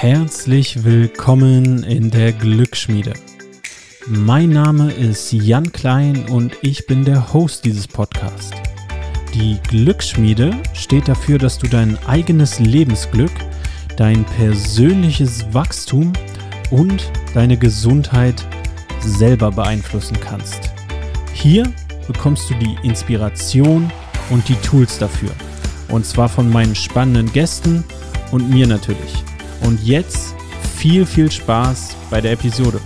Herzlich willkommen in der Glücksschmiede. Mein Name ist Jan Klein und ich bin der Host dieses Podcasts. Die Glücksschmiede steht dafür, dass du dein eigenes Lebensglück, dein persönliches Wachstum und deine Gesundheit selber beeinflussen kannst. Hier bekommst du die Inspiration und die Tools dafür. Und zwar von meinen spannenden Gästen und mir natürlich. Und jetzt viel, viel Spaß bei der Episode.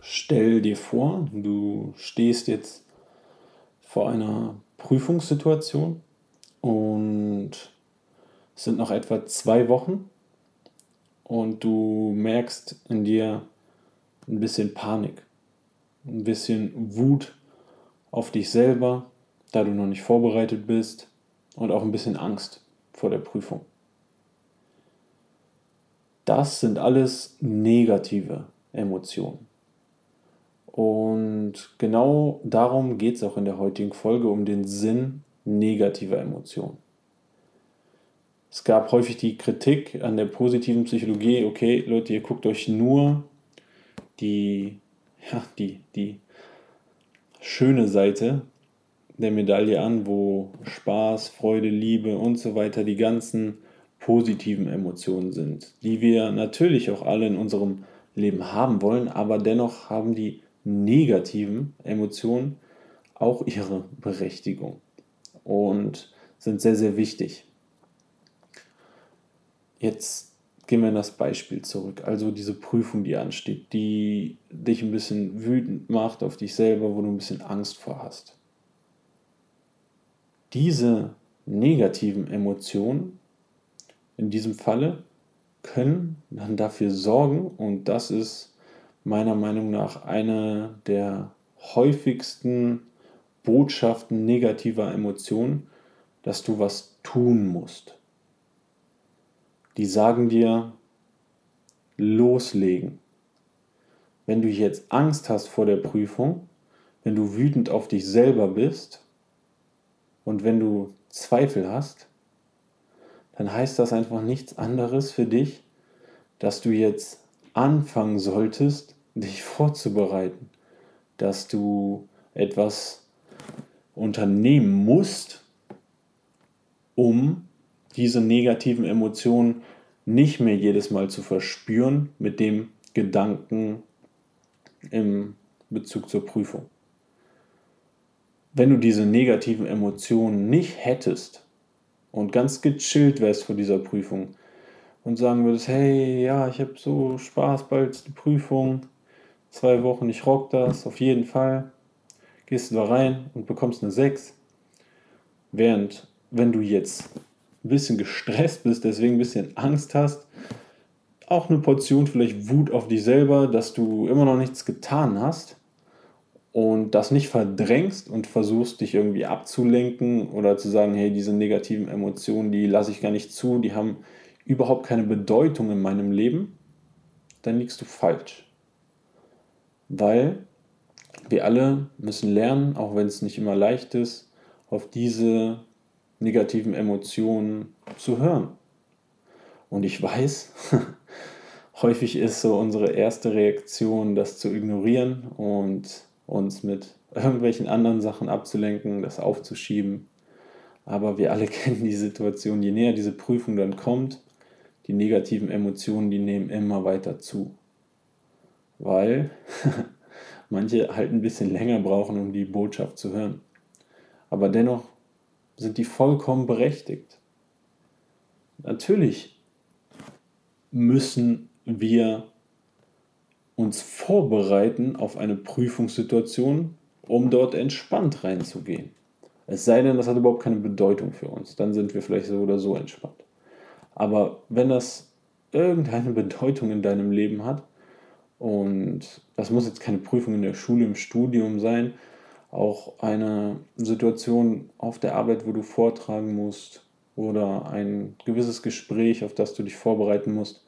Stell dir vor, du stehst jetzt vor einer Prüfungssituation und es sind noch etwa zwei Wochen und du merkst in dir ein bisschen Panik, ein bisschen Wut auf dich selber, da du noch nicht vorbereitet bist und auch ein bisschen Angst vor der Prüfung. Das sind alles negative Emotionen. Und genau darum geht es auch in der heutigen Folge, um den Sinn negativer Emotionen. Es gab häufig die Kritik an der positiven Psychologie, okay, Leute, ihr guckt euch nur die, ja, die, die schöne Seite der Medaille an, wo Spaß, Freude, Liebe und so weiter die ganzen positiven Emotionen sind, die wir natürlich auch alle in unserem Leben haben wollen, aber dennoch haben die negativen Emotionen auch ihre Berechtigung und sind sehr, sehr wichtig. Jetzt gehen wir in das Beispiel zurück. Also diese Prüfung, die ansteht, die dich ein bisschen wütend macht auf dich selber, wo du ein bisschen Angst vor hast. Diese negativen Emotionen in diesem Falle können dann dafür sorgen, und das ist meiner Meinung nach eine der häufigsten Botschaften negativer Emotionen, dass du was tun musst die sagen dir, loslegen. Wenn du jetzt Angst hast vor der Prüfung, wenn du wütend auf dich selber bist und wenn du Zweifel hast, dann heißt das einfach nichts anderes für dich, dass du jetzt anfangen solltest, dich vorzubereiten, dass du etwas unternehmen musst, um diese negativen Emotionen nicht mehr jedes Mal zu verspüren mit dem Gedanken im Bezug zur Prüfung. Wenn du diese negativen Emotionen nicht hättest und ganz gechillt wärst vor dieser Prüfung und sagen würdest, hey, ja, ich habe so Spaß, bald die Prüfung, zwei Wochen, ich rock das, auf jeden Fall, gehst du da rein und bekommst eine 6. Während, wenn du jetzt ein bisschen gestresst bist, deswegen ein bisschen Angst hast, auch eine Portion vielleicht Wut auf dich selber, dass du immer noch nichts getan hast und das nicht verdrängst und versuchst dich irgendwie abzulenken oder zu sagen, hey, diese negativen Emotionen, die lasse ich gar nicht zu, die haben überhaupt keine Bedeutung in meinem Leben, dann liegst du falsch. Weil wir alle müssen lernen, auch wenn es nicht immer leicht ist, auf diese negativen Emotionen zu hören. Und ich weiß, häufig ist so unsere erste Reaktion, das zu ignorieren und uns mit irgendwelchen anderen Sachen abzulenken, das aufzuschieben. Aber wir alle kennen die Situation, je näher diese Prüfung dann kommt, die negativen Emotionen, die nehmen immer weiter zu. Weil manche halt ein bisschen länger brauchen, um die Botschaft zu hören. Aber dennoch sind die vollkommen berechtigt. Natürlich müssen wir uns vorbereiten auf eine Prüfungssituation, um dort entspannt reinzugehen. Es sei denn, das hat überhaupt keine Bedeutung für uns. Dann sind wir vielleicht so oder so entspannt. Aber wenn das irgendeine Bedeutung in deinem Leben hat, und das muss jetzt keine Prüfung in der Schule, im Studium sein, auch eine Situation auf der Arbeit, wo du vortragen musst oder ein gewisses Gespräch, auf das du dich vorbereiten musst.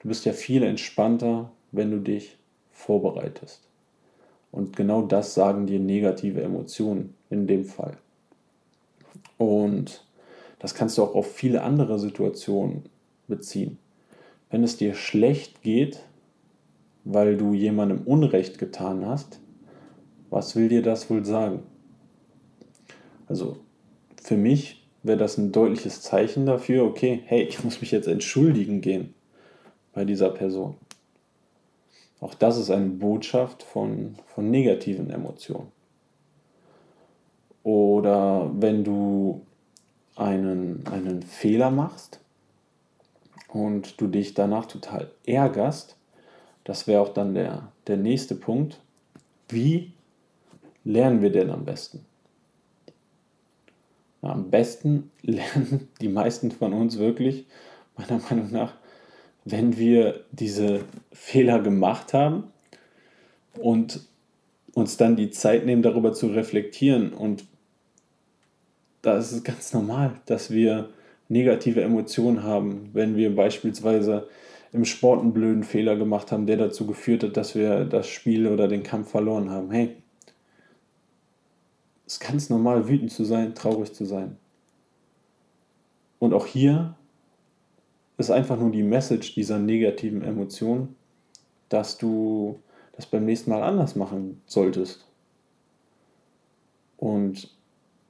Du bist ja viel entspannter, wenn du dich vorbereitest. Und genau das sagen dir negative Emotionen in dem Fall. Und das kannst du auch auf viele andere Situationen beziehen. Wenn es dir schlecht geht, weil du jemandem Unrecht getan hast, was will dir das wohl sagen? Also für mich wäre das ein deutliches Zeichen dafür, okay, hey, ich muss mich jetzt entschuldigen gehen bei dieser Person. Auch das ist eine Botschaft von, von negativen Emotionen. Oder wenn du einen, einen Fehler machst und du dich danach total ärgerst, das wäre auch dann der, der nächste Punkt. Wie lernen wir denn am besten? Na, am besten lernen die meisten von uns wirklich, meiner Meinung nach, wenn wir diese Fehler gemacht haben und uns dann die Zeit nehmen, darüber zu reflektieren. Und da ist es ganz normal, dass wir negative Emotionen haben, wenn wir beispielsweise im Sport einen blöden Fehler gemacht haben, der dazu geführt hat, dass wir das Spiel oder den Kampf verloren haben. Hey, es ist ganz normal, wütend zu sein, traurig zu sein. Und auch hier ist einfach nur die Message dieser negativen Emotion, dass du das beim nächsten Mal anders machen solltest. Und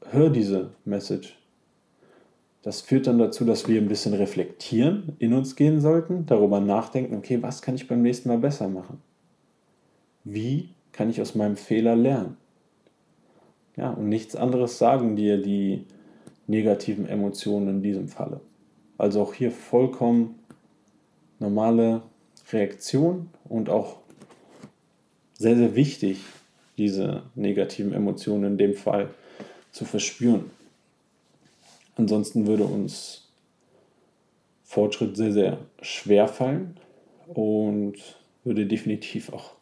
hör diese Message. Das führt dann dazu, dass wir ein bisschen reflektieren, in uns gehen sollten, darüber nachdenken, okay, was kann ich beim nächsten Mal besser machen? Wie kann ich aus meinem Fehler lernen? Ja, und nichts anderes sagen dir die negativen Emotionen in diesem Falle. Also auch hier vollkommen normale Reaktion und auch sehr, sehr wichtig, diese negativen Emotionen in dem Fall zu verspüren. Ansonsten würde uns Fortschritt sehr, sehr schwer fallen und würde definitiv auch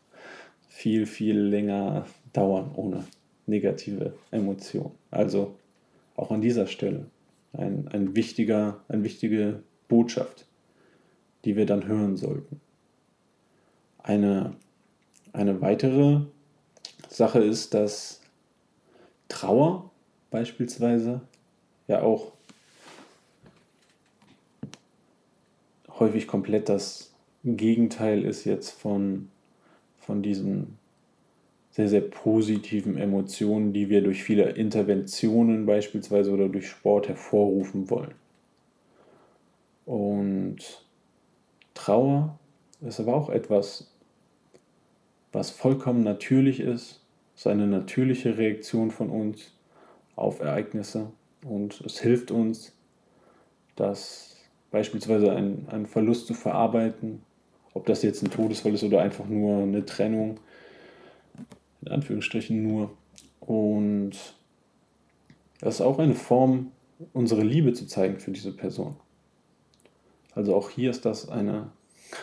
viel, viel länger dauern ohne negative Emotionen. Also auch an dieser Stelle ein, ein wichtiger, eine wichtige Botschaft, die wir dann hören sollten. Eine, eine weitere Sache ist, dass Trauer beispielsweise ja auch häufig komplett das Gegenteil ist jetzt von, von diesen sehr, sehr positiven Emotionen, die wir durch viele Interventionen beispielsweise oder durch Sport hervorrufen wollen. Und Trauer ist aber auch etwas, was vollkommen natürlich ist, ist eine natürliche Reaktion von uns auf Ereignisse und es hilft uns, das beispielsweise einen Verlust zu verarbeiten, ob das jetzt ein Todesfall ist oder einfach nur eine Trennung, in Anführungsstrichen nur. Und das ist auch eine Form, unsere Liebe zu zeigen für diese Person. Also auch hier ist das eine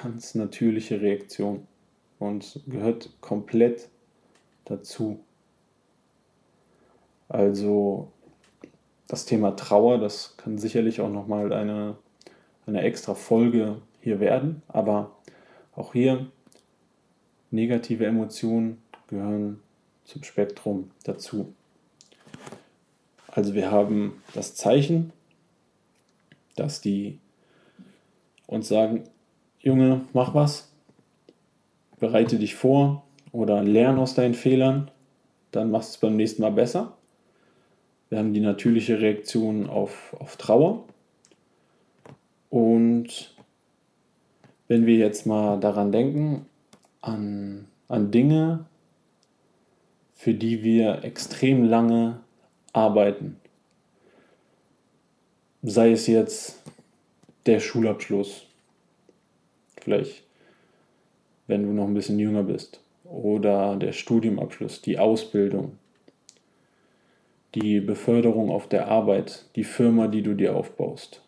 ganz natürliche Reaktion und gehört komplett dazu. Also das Thema Trauer, das kann sicherlich auch nochmal eine, eine extra Folge hier werden, aber auch hier negative Emotionen gehören zum Spektrum dazu. Also wir haben das Zeichen, dass die uns sagen, Junge, mach was, bereite dich vor oder lern aus deinen Fehlern, dann machst du es beim nächsten Mal besser. Wir haben die natürliche Reaktion auf, auf Trauer. Und wenn wir jetzt mal daran denken, an, an Dinge, für die wir extrem lange arbeiten. Sei es jetzt der Schulabschluss, vielleicht wenn du noch ein bisschen jünger bist, oder der Studiumabschluss, die Ausbildung, die Beförderung auf der Arbeit, die Firma, die du dir aufbaust,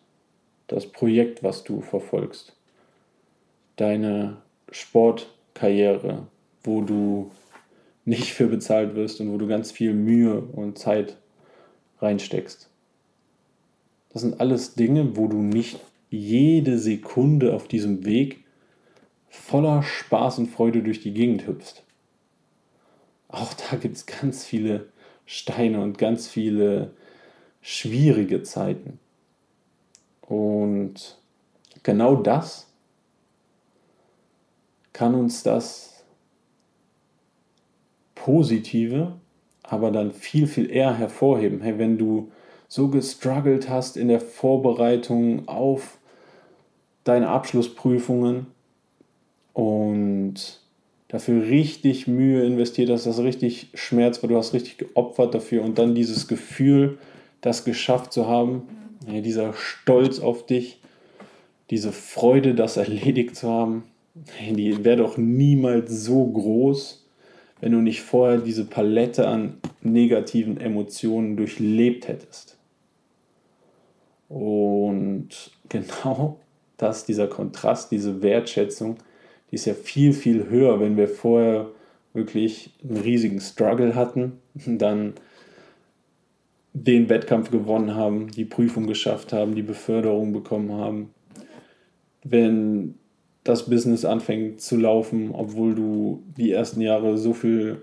das Projekt, was du verfolgst, deine Sportkarriere, wo du nicht für bezahlt wirst und wo du ganz viel Mühe und Zeit reinsteckst. Das sind alles Dinge, wo du nicht jede Sekunde auf diesem Weg voller Spaß und Freude durch die Gegend hüpfst. auch da gibt es ganz viele Steine und ganz viele schwierige Zeiten. Und genau das kann uns das Positive aber dann viel, viel eher hervorheben. Hey, wenn du so gestruggelt hast in der Vorbereitung auf deine Abschlussprüfungen und dafür richtig Mühe investiert hast, das richtig Schmerz war, du hast richtig geopfert dafür und dann dieses Gefühl, das geschafft zu haben, ja, dieser Stolz auf dich, diese Freude, das erledigt zu haben, die wäre doch niemals so groß, wenn du nicht vorher diese Palette an negativen Emotionen durchlebt hättest. Und genau das, dieser Kontrast, diese Wertschätzung, die ist ja viel, viel höher, wenn wir vorher wirklich einen riesigen Struggle hatten, dann den Wettkampf gewonnen haben, die Prüfung geschafft haben, die Beförderung bekommen haben. Wenn das Business anfängt zu laufen, obwohl du die ersten Jahre so viel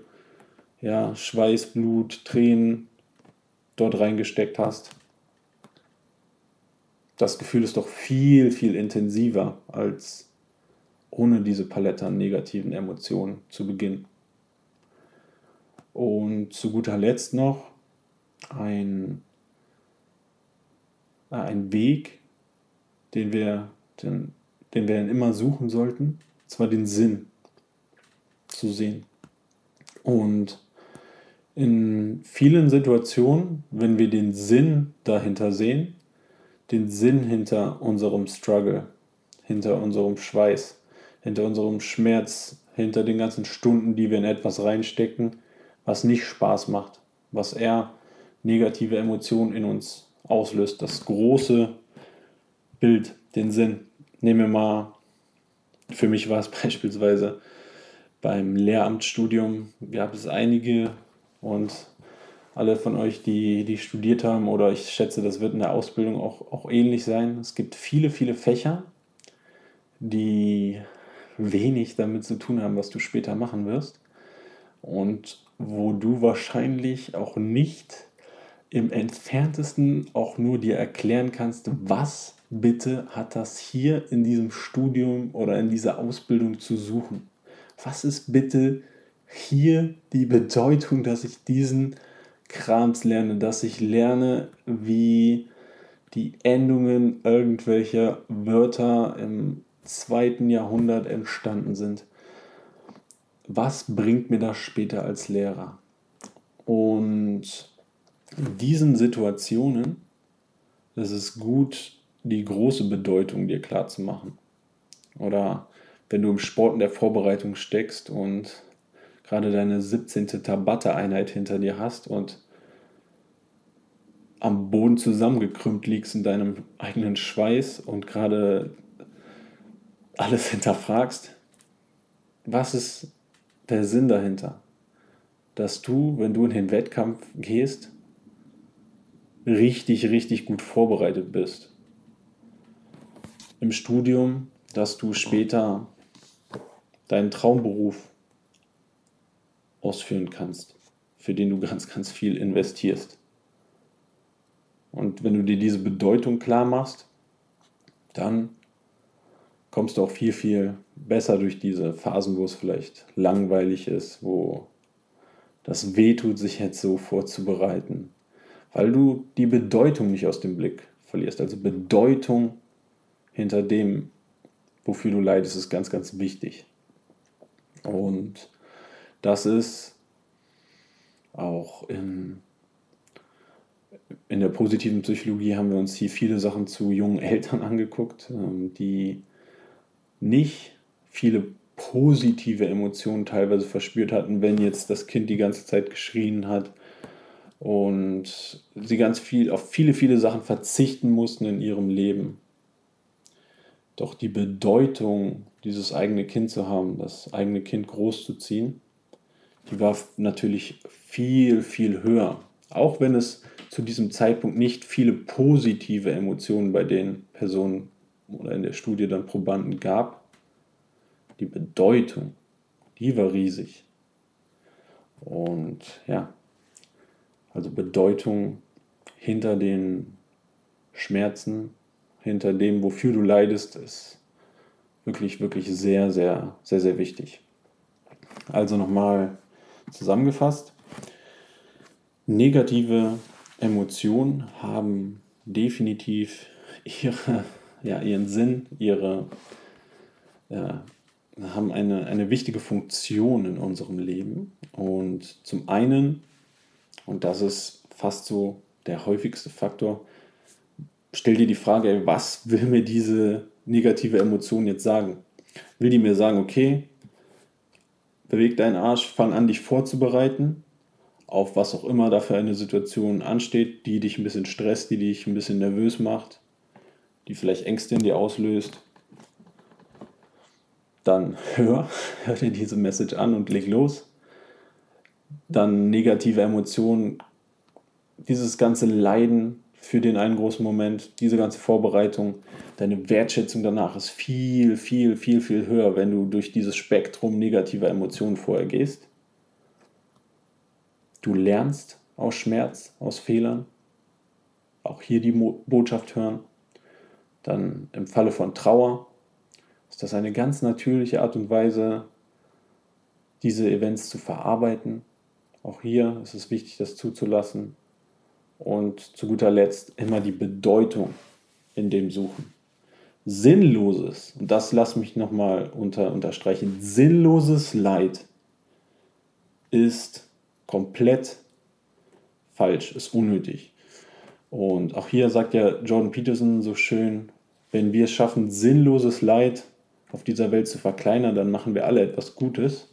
ja, Schweiß, Blut, Tränen dort reingesteckt hast. Das Gefühl ist doch viel, viel intensiver als ohne diese Palette an negativen Emotionen zu beginnen. Und zu guter Letzt noch ein, ein Weg, den wir, den, den wir dann immer suchen sollten, und zwar den Sinn zu sehen. Und in vielen Situationen, wenn wir den Sinn dahinter sehen, den Sinn hinter unserem Struggle, hinter unserem Schweiß, hinter unserem Schmerz, hinter den ganzen Stunden, die wir in etwas reinstecken, was nicht Spaß macht, was eher negative Emotionen in uns auslöst, das große Bild, den Sinn, Nehmen wir mal, für mich war es beispielsweise beim Lehramtsstudium, gab es einige und alle von euch, die, die studiert haben, oder ich schätze, das wird in der Ausbildung auch, auch ähnlich sein. Es gibt viele, viele Fächer, die wenig damit zu tun haben, was du später machen wirst. Und wo du wahrscheinlich auch nicht im entferntesten auch nur dir erklären kannst, was bitte hat das hier in diesem Studium oder in dieser Ausbildung zu suchen? Was ist bitte hier die Bedeutung, dass ich diesen Krams lerne, dass ich lerne, wie die Endungen irgendwelcher Wörter im zweiten Jahrhundert entstanden sind. Was bringt mir das später als Lehrer? Und in diesen Situationen ist es gut, die große Bedeutung dir klar zu machen. Oder wenn du im Sport in der Vorbereitung steckst und gerade deine 17. Tabata-Einheit hinter dir hast und am Boden zusammengekrümmt liegst in deinem eigenen Schweiß und gerade alles hinterfragst, was ist der Sinn dahinter? Dass du, wenn du in den Wettkampf gehst, richtig, richtig gut vorbereitet bist im Studium, dass du später deinen Traumberuf ausführen kannst, für den du ganz, ganz viel investierst. Und wenn du dir diese Bedeutung klar machst, dann kommst du auch viel, viel besser durch diese Phasen, wo es vielleicht langweilig ist, wo das wehtut, sich jetzt so vorzubereiten, weil du die Bedeutung nicht aus dem Blick verlierst. Also Bedeutung hinter dem, wofür du leidest, ist ganz, ganz wichtig. Und das ist auch in, in der positiven Psychologie haben wir uns hier viele Sachen zu jungen Eltern angeguckt, ähm, die nicht viele positive Emotionen teilweise verspürt hatten, wenn jetzt das Kind die ganze Zeit geschrien hat und sie ganz viel auf viele, viele Sachen verzichten mussten in ihrem Leben. Doch die Bedeutung, dieses eigene Kind zu haben, das eigene Kind großzuziehen, die war natürlich viel, viel höher. Auch wenn es zu diesem Zeitpunkt nicht viele positive Emotionen bei den Personen oder in der Studie dann Probanden gab, die Bedeutung, die war riesig. Und ja, also Bedeutung hinter den Schmerzen, hinter dem, wofür du leidest, ist wirklich, wirklich sehr, sehr, sehr, sehr wichtig. Also nochmal zusammengefasst. Negative Emotionen haben definitiv ihre, ja, ihren Sinn, ihre, ja, haben eine, eine wichtige Funktion in unserem Leben. Und zum einen, und das ist fast so der häufigste Faktor, stell dir die Frage, was will mir diese negative Emotion jetzt sagen? Will die mir sagen, okay, beweg deinen Arsch, fang an, dich vorzubereiten auf was auch immer da für eine Situation ansteht, die dich ein bisschen stresst, die dich ein bisschen nervös macht, die vielleicht Ängste in dir auslöst. Dann hör, hör dir diese Message an und leg los. Dann negative Emotionen, dieses ganze Leiden für den einen großen Moment, diese ganze Vorbereitung, deine Wertschätzung danach ist viel, viel, viel, viel höher, wenn du durch dieses Spektrum negativer Emotionen vorher gehst. Du lernst aus Schmerz, aus Fehlern. Auch hier die Botschaft hören. Dann im Falle von Trauer ist das eine ganz natürliche Art und Weise, diese Events zu verarbeiten. Auch hier ist es wichtig, das zuzulassen. Und zu guter Letzt immer die Bedeutung in dem Suchen. Sinnloses, und das lass mich nochmal unter, unterstreichen, sinnloses Leid ist komplett falsch, ist unnötig. Und auch hier sagt ja Jordan Peterson so schön, wenn wir es schaffen, sinnloses Leid auf dieser Welt zu verkleinern, dann machen wir alle etwas Gutes.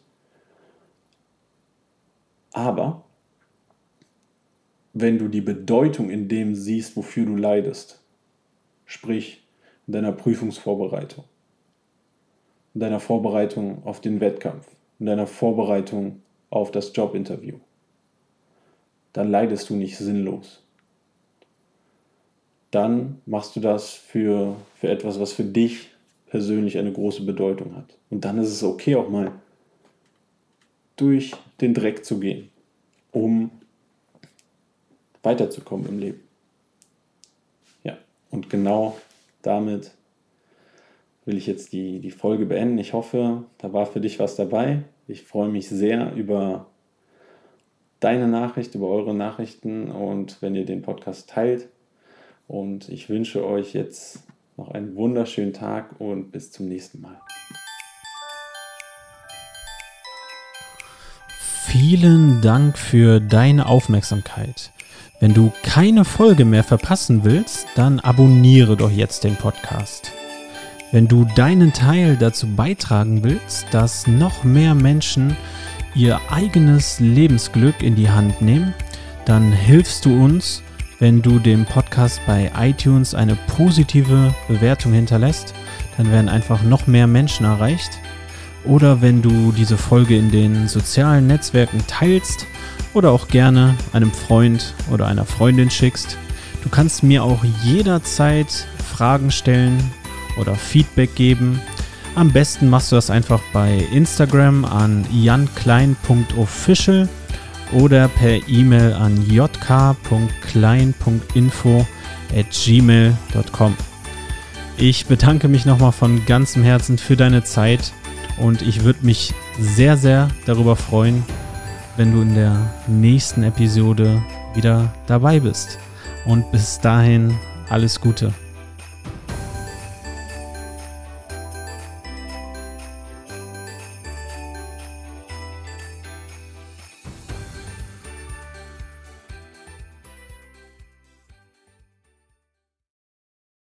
Aber wenn du die Bedeutung in dem siehst, wofür du leidest, sprich in deiner Prüfungsvorbereitung, in deiner Vorbereitung auf den Wettkampf, in deiner Vorbereitung auf das Jobinterview, dann leidest du nicht sinnlos. Dann machst du das für, für etwas, was für dich persönlich eine große Bedeutung hat. Und dann ist es okay, auch mal durch den Dreck zu gehen, um weiterzukommen im Leben. Ja, und genau damit will ich jetzt die, die Folge beenden. Ich hoffe, da war für dich was dabei. Ich freue mich sehr über deine Nachricht, über eure Nachrichten und wenn ihr den Podcast teilt. Und ich wünsche euch jetzt noch einen wunderschönen Tag und bis zum nächsten Mal. Vielen Dank für deine Aufmerksamkeit. Wenn du keine Folge mehr verpassen willst, dann abonniere doch jetzt den Podcast. Wenn du deinen Teil dazu beitragen willst, dass noch mehr Menschen ihr eigenes Lebensglück in die Hand nehmen, dann hilfst du uns, wenn du dem Podcast bei iTunes eine positive Bewertung hinterlässt. Dann werden einfach noch mehr Menschen erreicht. Oder wenn du diese Folge in den sozialen Netzwerken teilst oder auch gerne einem Freund oder einer Freundin schickst. Du kannst mir auch jederzeit Fragen stellen oder Feedback geben. Am besten machst du das einfach bei Instagram an janklein.official oder per E-Mail an jk.klein.info at gmail.com. Ich bedanke mich nochmal von ganzem Herzen für deine Zeit und ich würde mich sehr, sehr darüber freuen, wenn du in der nächsten Episode wieder dabei bist. Und bis dahin alles Gute.